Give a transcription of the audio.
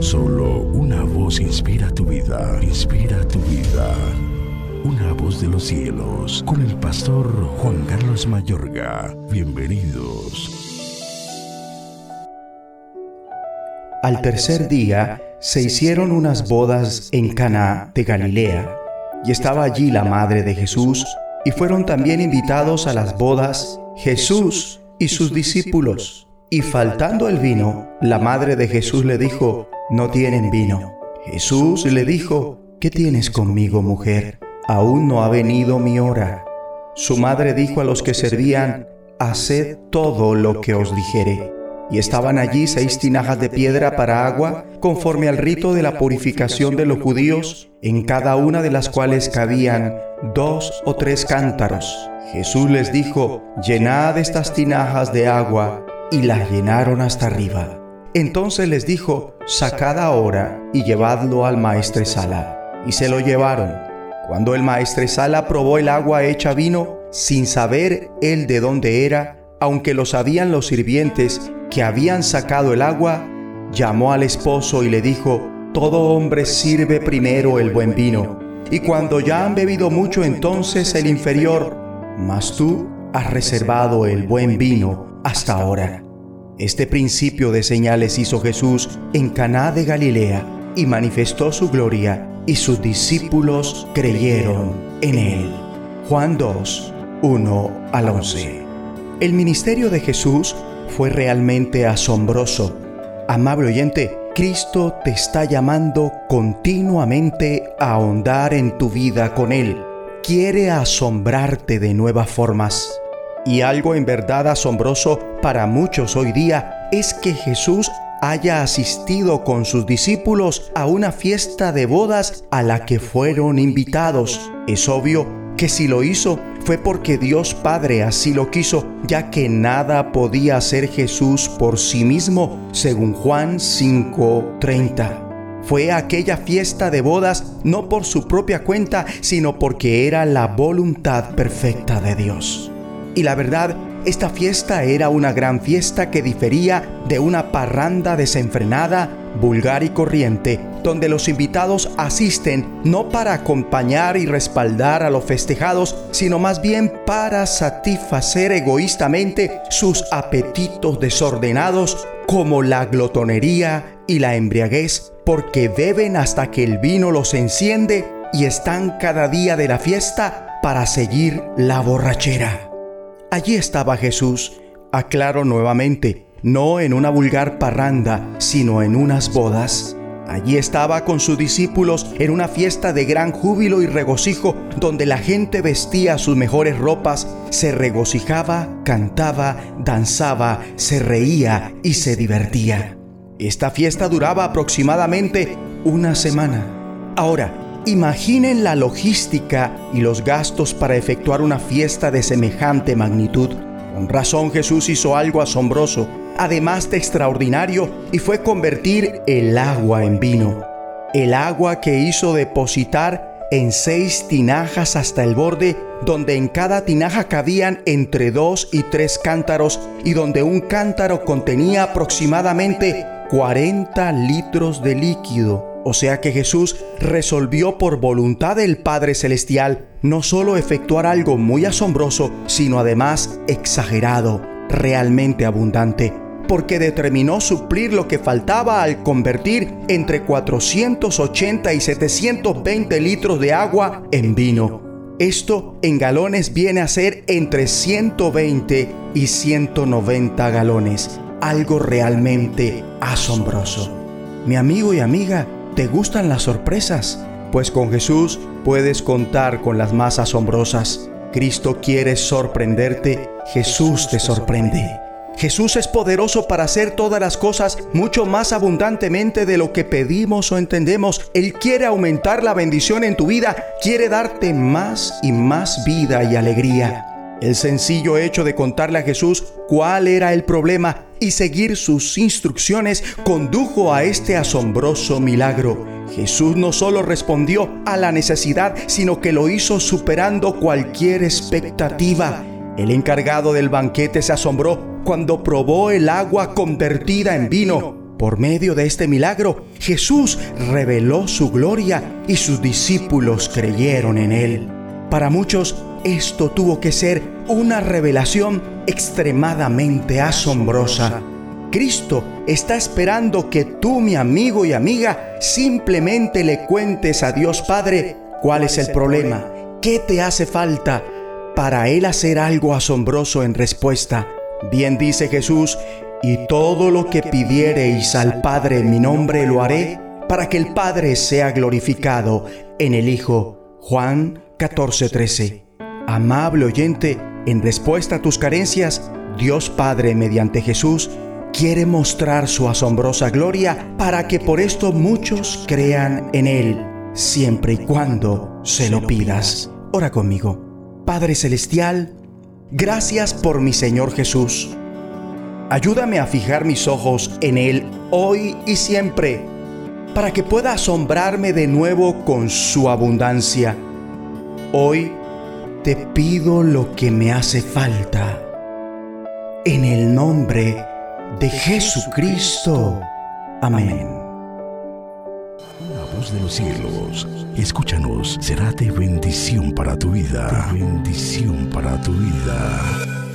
Solo una voz inspira tu vida, inspira tu vida. Una voz de los cielos, con el pastor Juan Carlos Mayorga. Bienvenidos. Al tercer día se hicieron unas bodas en Caná de Galilea, y estaba allí la madre de Jesús, y fueron también invitados a las bodas Jesús y sus discípulos. Y faltando el vino, la madre de Jesús le dijo, no tienen vino. Jesús le dijo, ¿qué tienes conmigo, mujer? Aún no ha venido mi hora. Su madre dijo a los que servían, haced todo lo que os dijere. Y estaban allí seis tinajas de piedra para agua, conforme al rito de la purificación de los judíos, en cada una de las cuales cabían dos o tres cántaros. Jesús les dijo, llenad estas tinajas de agua, y las llenaron hasta arriba. Entonces les dijo, sacad ahora y llevadlo al maestresala. Y se lo llevaron. Cuando el maestresala probó el agua hecha vino, sin saber él de dónde era, aunque lo sabían los sirvientes que habían sacado el agua, llamó al esposo y le dijo, todo hombre sirve primero el buen vino, y cuando ya han bebido mucho entonces el inferior, mas tú has reservado el buen vino hasta ahora. Este principio de señales hizo Jesús en Caná de Galilea y manifestó su gloria y sus discípulos creyeron en él. Juan 2, 1 al 11. El ministerio de Jesús fue realmente asombroso. Amable oyente, Cristo te está llamando continuamente a ahondar en tu vida con Él. Quiere asombrarte de nuevas formas. Y algo en verdad asombroso para muchos hoy día es que Jesús haya asistido con sus discípulos a una fiesta de bodas a la que fueron invitados. Es obvio que si lo hizo fue porque Dios Padre así lo quiso, ya que nada podía hacer Jesús por sí mismo, según Juan 5:30. Fue aquella fiesta de bodas no por su propia cuenta, sino porque era la voluntad perfecta de Dios. Y la verdad, esta fiesta era una gran fiesta que difería de una parranda desenfrenada, vulgar y corriente, donde los invitados asisten no para acompañar y respaldar a los festejados, sino más bien para satisfacer egoístamente sus apetitos desordenados como la glotonería y la embriaguez, porque beben hasta que el vino los enciende y están cada día de la fiesta para seguir la borrachera. Allí estaba Jesús, aclaro nuevamente, no en una vulgar parranda, sino en unas bodas. Allí estaba con sus discípulos en una fiesta de gran júbilo y regocijo, donde la gente vestía sus mejores ropas, se regocijaba, cantaba, danzaba, se reía y se divertía. Esta fiesta duraba aproximadamente una semana. Ahora, Imaginen la logística y los gastos para efectuar una fiesta de semejante magnitud. Con razón Jesús hizo algo asombroso, además de extraordinario, y fue convertir el agua en vino. El agua que hizo depositar en seis tinajas hasta el borde, donde en cada tinaja cabían entre dos y tres cántaros, y donde un cántaro contenía aproximadamente 40 litros de líquido. O sea que Jesús resolvió por voluntad del Padre Celestial no solo efectuar algo muy asombroso, sino además exagerado, realmente abundante, porque determinó suplir lo que faltaba al convertir entre 480 y 720 litros de agua en vino. Esto en galones viene a ser entre 120 y 190 galones, algo realmente asombroso. Mi amigo y amiga, ¿Te gustan las sorpresas? Pues con Jesús puedes contar con las más asombrosas. Cristo quiere sorprenderte, Jesús te sorprende. Jesús es poderoso para hacer todas las cosas mucho más abundantemente de lo que pedimos o entendemos. Él quiere aumentar la bendición en tu vida, quiere darte más y más vida y alegría. El sencillo hecho de contarle a Jesús cuál era el problema y seguir sus instrucciones condujo a este asombroso milagro. Jesús no solo respondió a la necesidad, sino que lo hizo superando cualquier expectativa. El encargado del banquete se asombró cuando probó el agua convertida en vino. Por medio de este milagro, Jesús reveló su gloria y sus discípulos creyeron en él. Para muchos, esto tuvo que ser una revelación extremadamente asombrosa. Cristo está esperando que tú, mi amigo y amiga, simplemente le cuentes a Dios Padre cuál es el problema, qué te hace falta para Él hacer algo asombroso en respuesta. Bien dice Jesús, y todo lo que pidiereis al Padre en mi nombre lo haré, para que el Padre sea glorificado en el Hijo. Juan 14:13. Amable oyente, en respuesta a tus carencias, Dios Padre mediante Jesús quiere mostrar su asombrosa gloria para que por esto muchos crean en Él, siempre y cuando se lo pidas. Ora conmigo. Padre Celestial, gracias por mi Señor Jesús Ayúdame a fijar mis ojos en Él hoy y siempre, para que pueda asombrarme de nuevo con su abundancia. Hoy te pido lo que me hace falta. En el nombre de Jesucristo. Amén. La voz de los cielos, escúchanos, será de bendición para tu vida. bendición para tu vida.